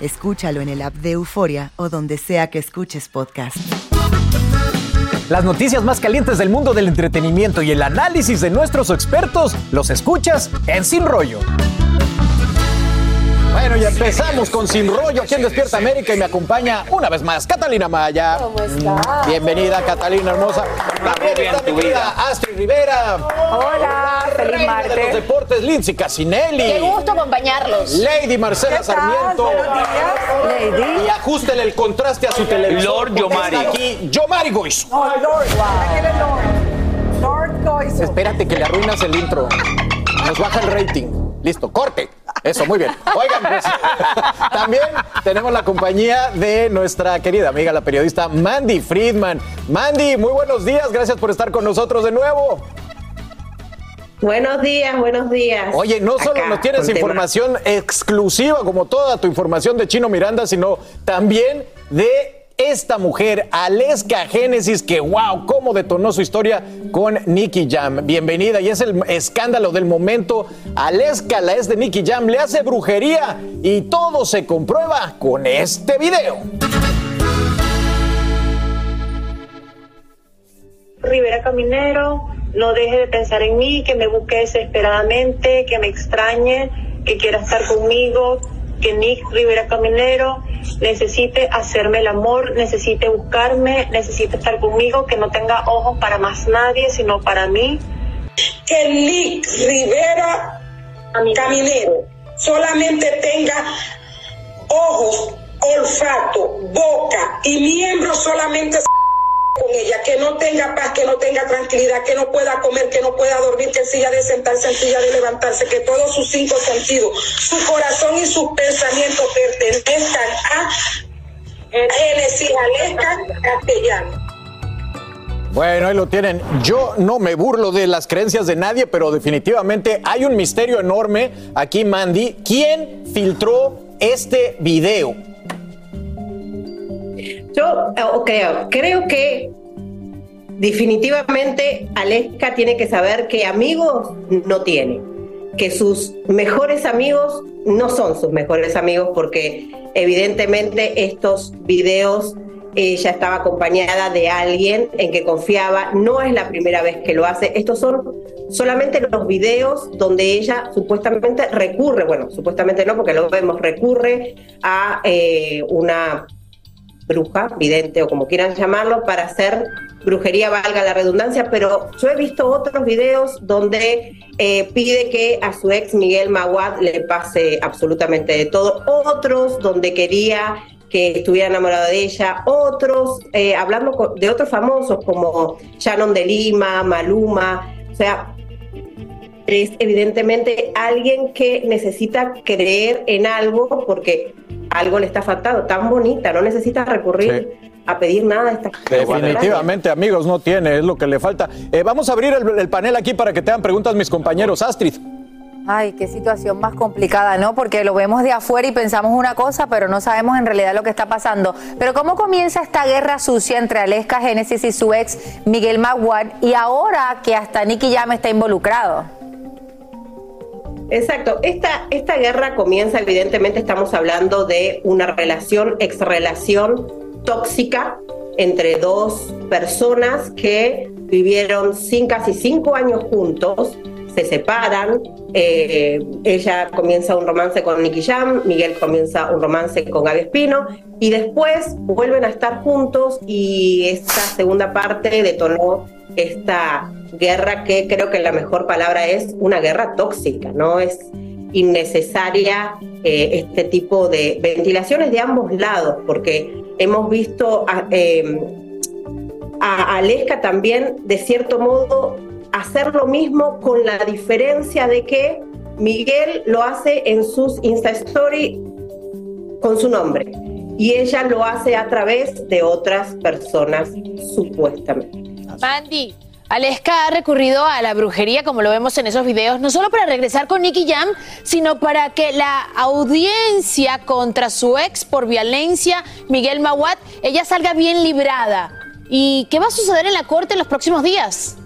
Escúchalo en el app de Euforia o donde sea que escuches podcast. Las noticias más calientes del mundo del entretenimiento y el análisis de nuestros expertos los escuchas en Sin Rollo. Bueno, ya empezamos con Sin Rollo aquí en Despierta América y me acompaña una vez más Catalina Maya. ¿Cómo estás? Bienvenida, Catalina hermosa. También está mi querida Astrid Rivera. Hola, feliz de los deportes, Lindsay Casinelli. Qué gusto acompañarlos. Lady Marcela. Sarmiento. Buenos días. Lady. Y ajusten el contraste a su televisor. Lord Yomari. aquí Yomari Goizo. Oh, Lord. ¿Quién es Lord? Lord Goizo. Espérate que le arruinas el intro. Nos baja el rating. Listo, corte. Eso, muy bien. Oigan, pues, también tenemos la compañía de nuestra querida amiga, la periodista Mandy Friedman. Mandy, muy buenos días. Gracias por estar con nosotros de nuevo. Buenos días, buenos días. Oye, no solo Acá, nos tienes tema. información exclusiva como toda tu información de Chino Miranda, sino también de esta mujer, Aleska Génesis, que wow, cómo detonó su historia con Nicky Jam. Bienvenida, y es el escándalo del momento. Aleska, la es de Nicky Jam, le hace brujería y todo se comprueba con este video. Rivera Caminero, no deje de pensar en mí, que me busque desesperadamente, que me extrañe, que quiera estar conmigo, que Nick Rivera Caminero necesite hacerme el amor, necesite buscarme, necesite estar conmigo, que no tenga ojos para más nadie, sino para mí. que Nick Rivera Caminero solamente tenga ojos, olfato, boca y miembros solamente con ella, que no tenga paz, que no tenga tranquilidad, que no pueda comer, que no pueda dormir, que silla de sentarse, en silla de levantarse, que todos sus cinco sentidos, su corazón y sus pensamientos pertenezcan a Genesis Aleska Castellano. Bueno, ahí lo tienen. Yo no me burlo de las creencias de nadie, pero definitivamente hay un misterio enorme aquí, Mandy. ¿Quién filtró este video? Yo creo, creo que definitivamente Aleska tiene que saber que amigos no tiene, que sus mejores amigos no son sus mejores amigos porque evidentemente estos videos ella estaba acompañada de alguien en que confiaba, no es la primera vez que lo hace, estos son solamente los videos donde ella supuestamente recurre, bueno, supuestamente no porque lo vemos, recurre a eh, una bruja, vidente o como quieran llamarlo, para hacer brujería, valga la redundancia, pero yo he visto otros videos donde eh, pide que a su ex Miguel Maguad le pase absolutamente de todo, otros donde quería que estuviera enamorado de ella, otros, eh, hablando de otros famosos como Shannon de Lima, Maluma, o sea, es evidentemente alguien que necesita creer en algo porque algo le está faltando, tan bonita, no necesita recurrir a pedir nada a esta Definitivamente, amigos, no tiene, es lo que le falta. Eh, vamos a abrir el, el panel aquí para que te hagan preguntas mis compañeros. Astrid. Ay, qué situación más complicada, ¿no? Porque lo vemos de afuera y pensamos una cosa, pero no sabemos en realidad lo que está pasando. Pero ¿cómo comienza esta guerra sucia entre Aleska Génesis y su ex Miguel Maguad y ahora que hasta Nicky Jam está involucrado? Exacto, esta, esta guerra comienza, evidentemente estamos hablando de una relación, ex relación tóxica entre dos personas que vivieron sin, casi cinco años juntos, se separan, eh, ella comienza un romance con Nicky Jam, Miguel comienza un romance con Gaby Espino y después vuelven a estar juntos y esta segunda parte detonó esta guerra que creo que la mejor palabra es una guerra tóxica, ¿no? Es innecesaria eh, este tipo de ventilaciones de ambos lados, porque hemos visto a, eh, también, de cierto modo, hacer lo mismo con la diferencia de que Miguel lo hace en sus Insta Story con su nombre y ella lo hace a través de otras personas, supuestamente. Mandy, Aleska ha recurrido a la brujería, como lo vemos en esos videos, no solo para regresar con Nicky Jam, sino para que la audiencia contra su ex por violencia, Miguel Mawat, ella salga bien librada. ¿Y qué va a suceder en la corte en los próximos días?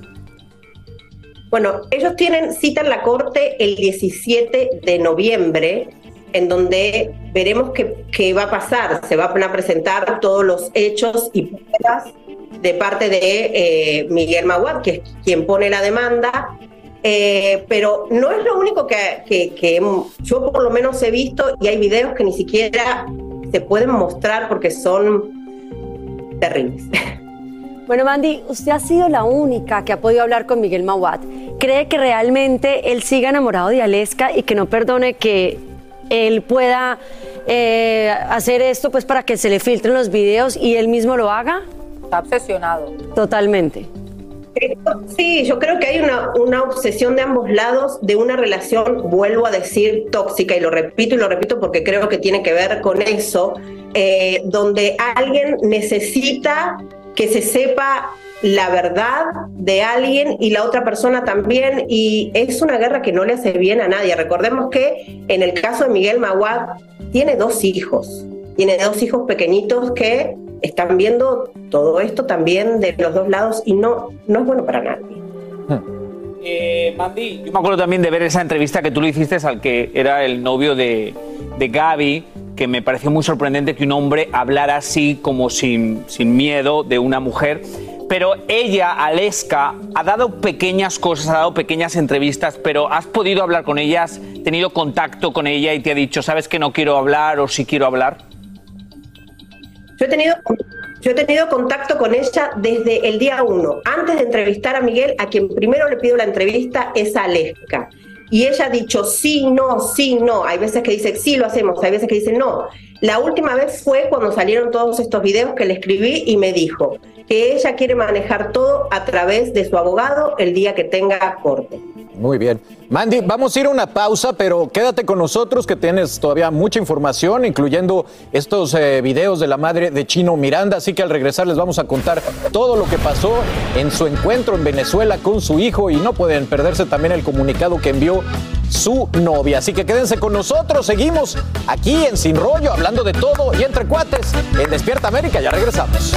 Bueno, ellos tienen cita en la corte el 17 de noviembre, en donde veremos qué, qué va a pasar. Se van a presentar todos los hechos y pruebas de parte de eh, Miguel Maguad, que es quien pone la demanda. Eh, pero no es lo único que, que- que yo por lo menos he visto y hay videos que ni siquiera se pueden mostrar porque son terribles. Bueno, Mandy, usted ha sido la única que ha podido hablar con Miguel Mawad. ¿Cree que realmente él siga enamorado de Aleska y que no perdone que él pueda eh, hacer esto pues para que se le filtren los videos y él mismo lo haga? Está obsesionado. Totalmente. Sí, yo creo que hay una, una obsesión de ambos lados de una relación, vuelvo a decir, tóxica, y lo repito y lo repito porque creo que tiene que ver con eso, eh, donde alguien necesita que se sepa la verdad de alguien y la otra persona también, y es una guerra que no le hace bien a nadie. Recordemos que en el caso de Miguel Maguad tiene dos hijos, tiene dos hijos pequeñitos que están viendo todo esto también de los dos lados y no, no es bueno para nadie. Eh, Mandy, yo me acuerdo también de ver esa entrevista que tú le hiciste al que era el novio de, de Gaby, que me pareció muy sorprendente que un hombre hablara así, como sin, sin miedo, de una mujer. Pero ella, Aleska, ha dado pequeñas cosas, ha dado pequeñas entrevistas, pero has podido hablar con ella, has tenido contacto con ella y te ha dicho, ¿sabes que no quiero hablar o sí quiero hablar? Yo he tenido, yo he tenido contacto con ella desde el día uno. Antes de entrevistar a Miguel, a quien primero le pido la entrevista es a Aleska. Y ella ha dicho sí, no, sí, no. Hay veces que dice sí, lo hacemos, hay veces que dice no. La última vez fue cuando salieron todos estos videos que le escribí y me dijo que ella quiere manejar todo a través de su abogado el día que tenga corte. Muy bien. Mandy, vamos a ir a una pausa, pero quédate con nosotros que tienes todavía mucha información, incluyendo estos eh, videos de la madre de Chino Miranda. Así que al regresar les vamos a contar todo lo que pasó en su encuentro en Venezuela con su hijo y no pueden perderse también el comunicado que envió su novia. Así que quédense con nosotros. Seguimos aquí en Sin Rollo, hablando de todo y entre cuates en Despierta América. Ya regresamos.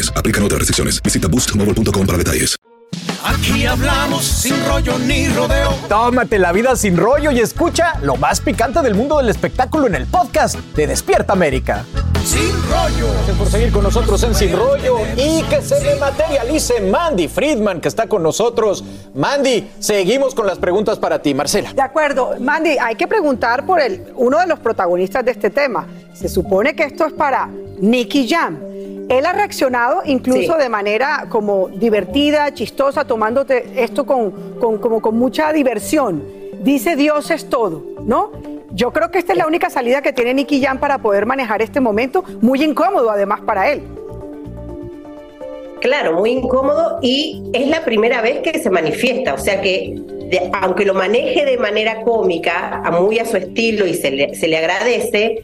Aplican otras restricciones. Visita boostmobile.com para detalles. Aquí hablamos sin rollo ni rodeo. Tómate la vida sin rollo y escucha lo más picante del mundo del espectáculo en el podcast de Despierta América. Sin rollo. Gracias por seguir con nosotros en Sin Rollo y que se le materialice Mandy Friedman que está con nosotros. Mandy, seguimos con las preguntas para ti, Marcela. De acuerdo, Mandy, hay que preguntar por el, uno de los protagonistas de este tema. Se supone que esto es para Nicky Jam. Él ha reaccionado incluso Sí. de manera como divertida, chistosa, tomándote esto con, con- como con mucha diversión. Dice Dios es todo, ¿no? Yo creo que esta es la única salida que tiene Nicky Jam para poder manejar este momento, muy incómodo además para él. Claro, muy incómodo y es la primera vez que se manifiesta, o sea que de- aunque lo maneje de manera cómica, a muy a su estilo y se le, se le agradece,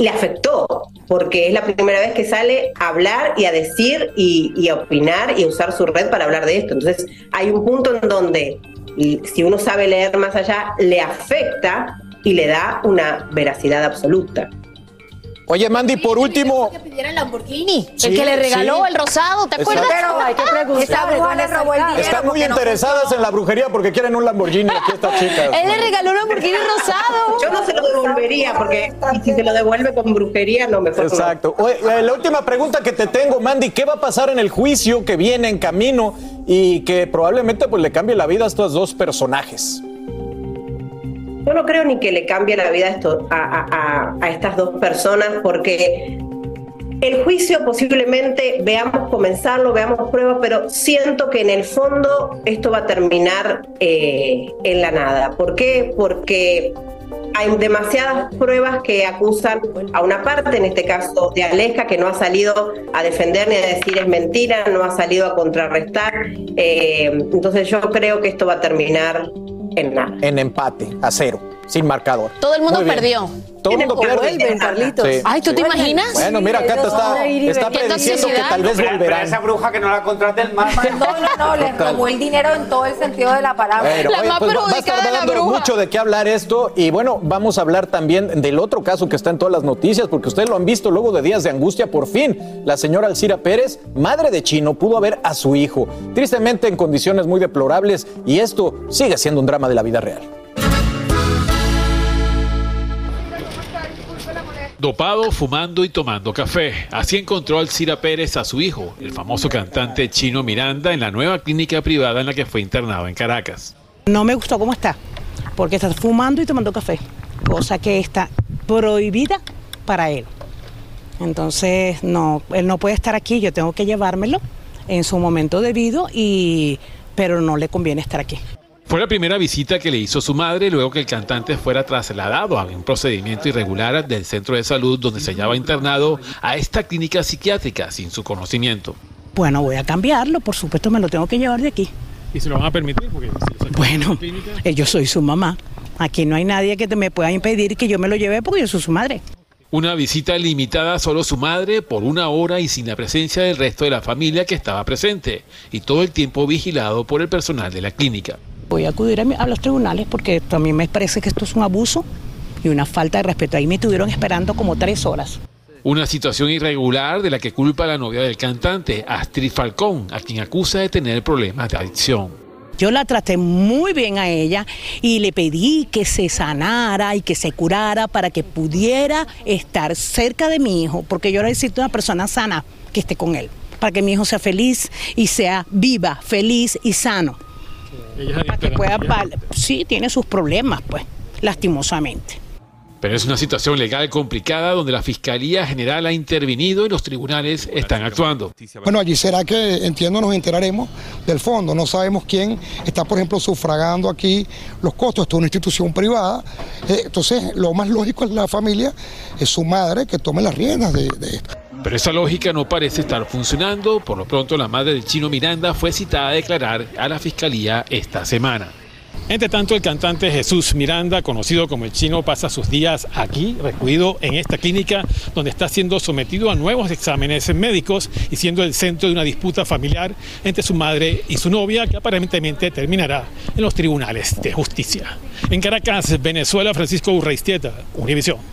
le afectó, porque es la primera vez que sale a hablar y a decir y, a opinar y a usar su red para hablar de esto. Entonces hay un punto en donde, si uno sabe leer más allá, le afecta y le da una veracidad absoluta. Oye, Mandy, por último, Que pidiera el Lamborghini. Sí, el que le regaló sí. el rosado, ¿te acuerdas? Pero hay que preguntar. Esa bruja le robó el dinero. están muy no interesadas en la brujería porque quieren un Lamborghini aquí estas chicas. Él le regaló un Lamborghini rosado. Yo no se lo devolvería, porque si se lo devuelve con brujería, no mejor no. Exacto. Oye, la última pregunta que te tengo, Mandy, ¿qué va a pasar en el juicio que viene en camino y que probablemente pues, le cambie la vida a estos dos personajes? Yo no creo ni que le cambie la vida a, estas dos personas porque el juicio posiblemente veamos comenzarlo, veamos pruebas, pero siento que en el fondo esto va a terminar eh, en la nada. ¿Por qué? Porque hay demasiadas pruebas que acusan a una parte, en este caso de Aleja, que no ha salido a defender ni a decir es mentira, no ha salido a contrarrestar. Eh, entonces yo creo que esto va a terminar en empate, a cero, sin marcador. Todo el mundo perdió. Todo el mundo pierde. vuelven, Carlitos. Sí, Ay, ¿tú te imaginas? Bueno, mira, acá te está, está prediciendo que tal vez volverán. esa bruja que no la contrate el más. No, no, no, le robó el dinero en todo el sentido de la palabra. Bueno, La oye, más pues va- va a estar de dando mucho de qué hablar esto y bueno, vamos a hablar también del otro caso que está en todas las noticias porque ustedes lo han visto luego de días de angustia, por fin la señora Alcira Pérez, madre de Chino, pudo ver a su hijo, tristemente en condiciones muy deplorables y esto sigue siendo un drama de la vida real. Dopado, fumando y tomando café. Así encontró Alcira Pérez a su hijo, el famoso cantante Chino Miranda, en la nueva clínica privada en la que fue internado en Caracas. No me gustó cómo está, porque está fumando y tomando café, cosa que está prohibida para él. Entonces, no, él no puede estar aquí, yo tengo que llevármelo en su momento debido, y, pero no le conviene estar aquí. Fue la primera visita que le hizo su madre luego que el cantante fuera trasladado a un procedimiento irregular del centro de salud donde se hallaba internado a esta clínica psiquiátrica sin su conocimiento. Bueno, voy a cambiarlo, por supuesto me lo tengo que llevar de aquí. ¿Y se lo van a permitir? Porque Bueno, eh, yo soy su mamá. Aquí no hay nadie que te me pueda impedir que yo me lo lleve porque yo soy su madre. Una visita limitada a solo su madre por una hora y sin la presencia del resto de la familia que estaba presente y todo el tiempo vigilado por el personal de la clínica. Voy a acudir a, mi- a los tribunales porque también me parece que esto es un abuso y una falta de respeto. Ahí me estuvieron esperando como tres horas. Una situación irregular de la que culpa la novia del cantante, Astrid Falcón, a quien acusa de tener problemas de adicción. Yo la traté muy bien a ella y le pedí que se sanara y que se curara para que pudiera estar cerca de mi hijo, porque yo necesito una persona sana que esté con él, para que mi hijo sea feliz y sea viva, feliz y sano. Para que pueda, sí, tiene sus problemas, pues, lastimosamente. Pero es una situación legal complicada donde la Fiscalía General ha intervenido y los tribunales están actuando. Bueno, allí será que entiendo nos enteraremos del fondo. No sabemos quién está, por ejemplo, sufragando aquí los costos. Esto es una institución privada. Eh, entonces, lo más lógico es la familia, es su madre que tome las riendas de, de esto. Pero esa lógica no parece estar funcionando. Por lo pronto, la madre del chino Miranda fue citada a declarar a la Fiscalía esta semana. Entre tanto, el cantante Jesús Miranda, conocido como el chino, pasa sus días aquí, recluido en esta clínica, donde está siendo sometido a nuevos exámenes médicos y siendo el centro de una disputa familiar entre su madre y su novia, que aparentemente terminará en los tribunales de justicia. En Caracas, Venezuela, Francisco Urreistieta, Univisión.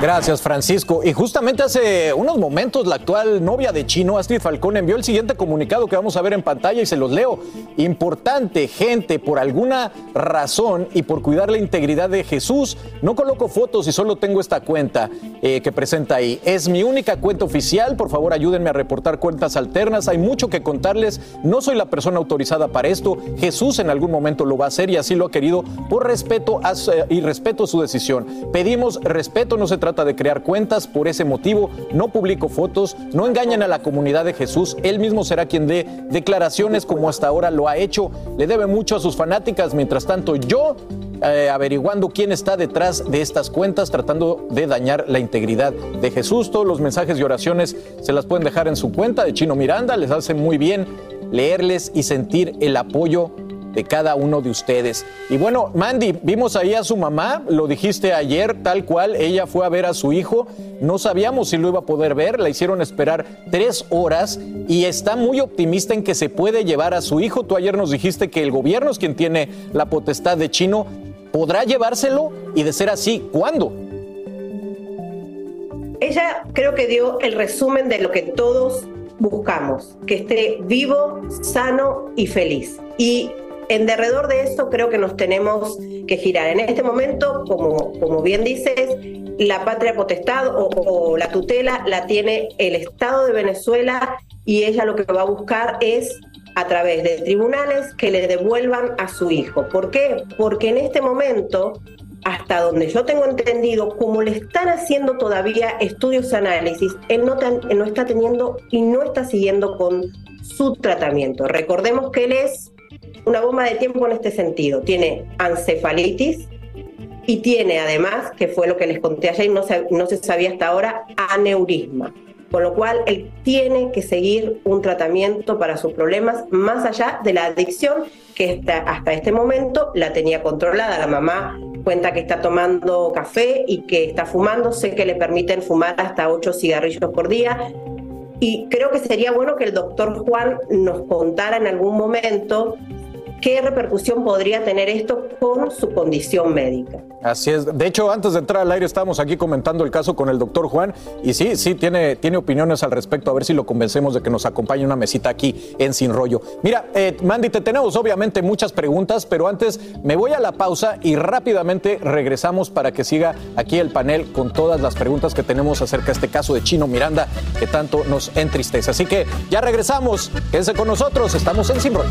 Gracias, Francisco. Y justamente hace unos momentos la actual novia de Chino, Astrid Falcón, envió el siguiente comunicado que vamos a ver en pantalla y se los leo. Importante, gente, por alguna razón y por cuidar la integridad de Jesús, no coloco fotos y solo tengo esta cuenta eh, que presenta ahí. Es mi única cuenta oficial. Por favor, ayúdenme a reportar cuentas alternas. Hay mucho que contarles. No soy la persona autorizada para esto. Jesús en algún momento lo va a hacer y así lo ha querido por respeto su- y respeto a su decisión. Pedimos respeto, no se de crear cuentas. Por ese motivo, no publico fotos, no engañen a la comunidad de Jesús. Él mismo será quien dé declaraciones como hasta ahora lo ha hecho. Le debe mucho a sus fanáticas. Mientras tanto, yo eh, averiguando quién está detrás de estas cuentas, tratando de dañar la integridad de Jesús. Todos los mensajes y oraciones se las pueden dejar en su cuenta de Chino Miranda. Les hace muy bien leerles y sentir el apoyo de cada uno de ustedes. Y bueno, Mandy, vimos ahí a su mamá, lo dijiste ayer, tal cual, ella fue a ver a su hijo, no sabíamos si lo iba a poder ver, la hicieron esperar tres horas y está muy optimista en que se puede llevar a su hijo. Tú ayer nos dijiste que el gobierno es quien tiene la potestad de chino, ¿podrá llevárselo? Y de ser así, ¿cuándo? Ella creo que dio el resumen de lo que todos buscamos, que esté vivo, sano y feliz. Y en derredor de eso creo que nos tenemos que girar. En este momento, como, como bien dices, la patria potestad o, la tutela la tiene el Estado de Venezuela y ella lo que va a buscar es a través de tribunales que le devuelvan a su hijo. ¿Por qué? Porque en este momento hasta donde yo tengo entendido, como le están haciendo todavía estudios análisis, él no está teniendo y no está siguiendo con su tratamiento. Recordemos que él es una bomba de tiempo en este sentido. Tiene encefalitis y tiene además, que fue lo que les conté ayer y no se, no se sabía hasta ahora, aneurisma. Con lo cual, él tiene que seguir un tratamiento para sus problemas más allá de la adicción que hasta, hasta este momento la tenía controlada. La mamá cuenta que está tomando café y que está fumando. Sé que le permiten fumar hasta ocho cigarrillos por día. Y creo que sería bueno que el doctor Juan nos contara en algún momento qué repercusión podría tener esto con su condición médica. Así es. De hecho, antes de entrar al aire estábamos aquí comentando el caso con el doctor Juan y sí, sí, tiene, tiene opiniones al respecto. A ver si lo convencemos de que nos acompañe una mesita aquí en Sin Rollo. Mira, eh, Mandy, te tenemos obviamente muchas preguntas, pero antes me voy a la pausa y rápidamente regresamos para que siga aquí el panel con todas las preguntas que tenemos acerca de este caso de Chino Miranda que tanto nos entristece. Así que ya regresamos. Quédense con nosotros. Estamos en Sin Rollo.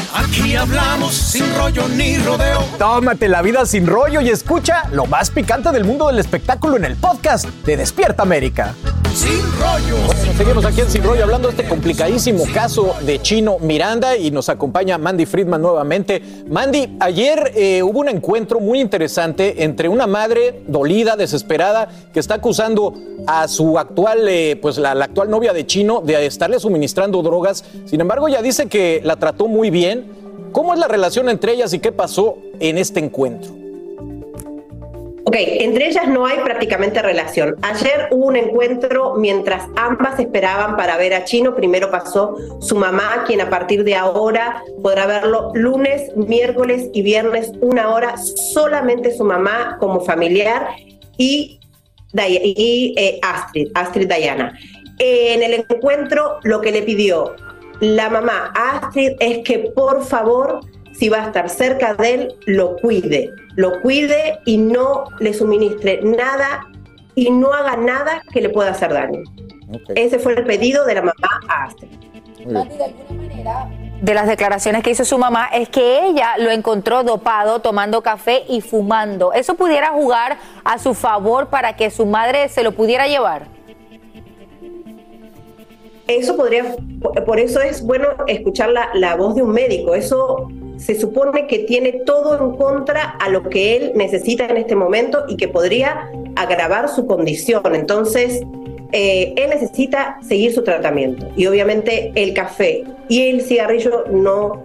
Aquí hablamos sin rollo ni rodeo. Tómate la vida sin rollo y escucha lo más picante del mundo del espectáculo en el podcast de Despierta América. Sin rollo. Bueno, seguimos aquí en Sin Rollo hablando de este complicadísimo caso de Chino Miranda y nos acompaña Mandy Friedman nuevamente. Mandy, ayer eh, hubo un encuentro muy interesante entre una madre dolida, desesperada, que está acusando a su actual, eh, pues la, la actual novia de Chino de estarle suministrando drogas. Sin embargo, ella dice que la trató muy bien. ¿Cómo es la relación entre ellas y qué pasó en este encuentro? Ok, entre ellas no hay prácticamente relación. Ayer hubo un encuentro mientras ambas esperaban para ver a Chino. Primero pasó su mamá, quien a partir de ahora podrá verlo lunes, miércoles y viernes, una hora, solamente su mamá como familiar y, eh, Astrid, Astrid Diana. En el encuentro lo que le pidió la mamá a Astrid es que por favor si va a estar cerca de él, lo cuide, lo cuide y no le suministre nada y no haga nada que le pueda hacer daño. Ese fue el pedido de la mamá a Astrid. de las declaraciones que hizo su mamá es que ella lo encontró dopado tomando café y fumando. ¿Eso pudiera jugar a su favor para que su madre se lo pudiera llevar? Eso podría, por eso es bueno escuchar la, la voz de un médico. Eso se supone que tiene todo en contra a lo que él necesita en este momento y que podría agravar su condición. Entonces, eh, él necesita seguir su tratamiento. Y obviamente el café y el cigarrillo no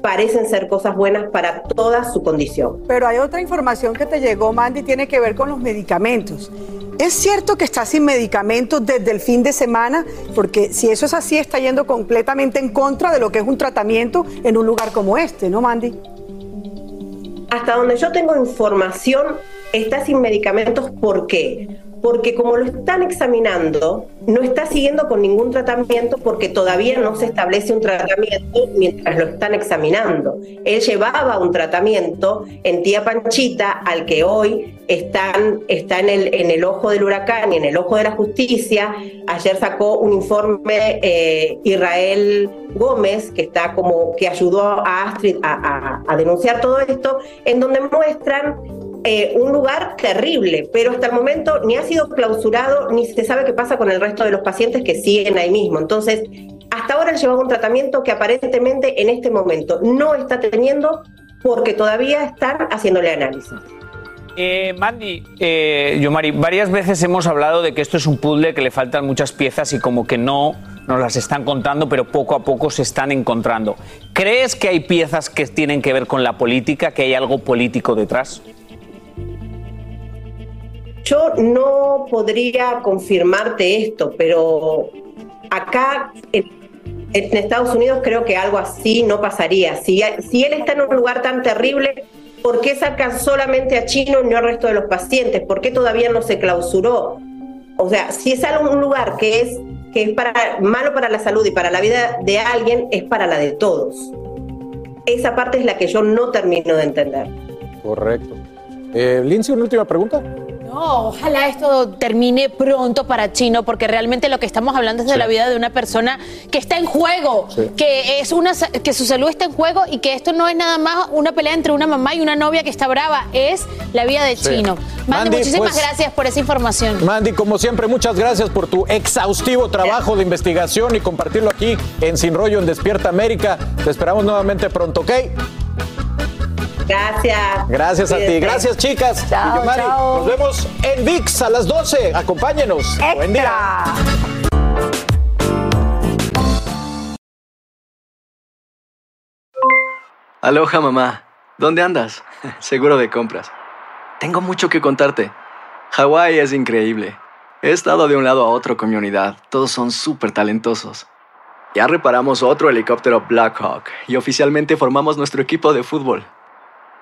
parecen ser cosas buenas para toda su condición. Pero hay otra información que te llegó, Mandy, tiene que ver con los medicamentos. ¿Es cierto que está sin medicamentos desde el fin de semana? Porque si eso es así, está yendo completamente en contra de lo que es un tratamiento en un lugar como este, ¿no, Mandy? Hasta donde yo tengo información, está sin medicamentos. ¿Por qué? Porque como lo están examinando, no está siguiendo con ningún tratamiento porque todavía no se establece un tratamiento mientras lo están examinando. Él llevaba un tratamiento en Tía Panchita al que hoy están, está en el, ojo del huracán y en el ojo de la justicia. Ayer sacó un informe eh, Israel Gómez, que está como que ayudó a Astrid a denunciar todo esto, en donde muestran eh, un lugar terrible, pero hasta el momento ni ha sido clausurado, ni se sabe qué pasa con el resto de los pacientes que siguen ahí mismo. Entonces, hasta ahora él llevaba un tratamiento que aparentemente en este momento no está teniendo porque todavía están haciéndole análisis. Eh, Mandy, eh, Yomari, varias veces hemos hablado de que esto es un puzzle que le faltan muchas piezas y como que no nos las están contando, pero poco a poco se están encontrando. ¿Crees que hay piezas que tienen que ver con la política, que hay algo político detrás? Yo no podría confirmarte esto, pero acá en, Estados Unidos creo que algo así no pasaría. Si, él está en un lugar tan terrible, ¿por qué sacan solamente a Chino y no al resto de los pacientes? ¿Por qué todavía no se clausuró? O sea, si es algo, un lugar que es, que es para, malo para la salud y para la vida de alguien, es para la de todos. Esa parte es la que yo no termino de entender. Correcto. Eh, Lindsay, una última pregunta. No, ojalá esto termine pronto para Chino, porque realmente lo que estamos hablando es de Sí. la vida de una persona que está en juego, Sí. que es una que su salud está en juego y que esto no es nada más una pelea entre una mamá y una novia que está brava, es la vida de Sí. Chino. Mandy, Mandy, muchísimas pues- gracias por esa información. Mandy, como siempre, muchas gracias por tu exhaustivo trabajo de investigación y compartirlo aquí en Sin Rollo en Despierta América. Te esperamos nuevamente pronto, ¿ok? Gracias. Gracias a ti. Gracias, chicas. Chao, Y yo, Mari, chao. Nos vemos en VIX a las 12. Acompáñenos. Buen día. Aloha mamá, ¿dónde andas? Seguro de compras. Tengo mucho que contarte. Hawái es increíble. He estado de un lado a otro con mi unidad. Todos son súper talentosos. Ya reparamos otro helicóptero Blackhawk y oficialmente formamos nuestro equipo de fútbol.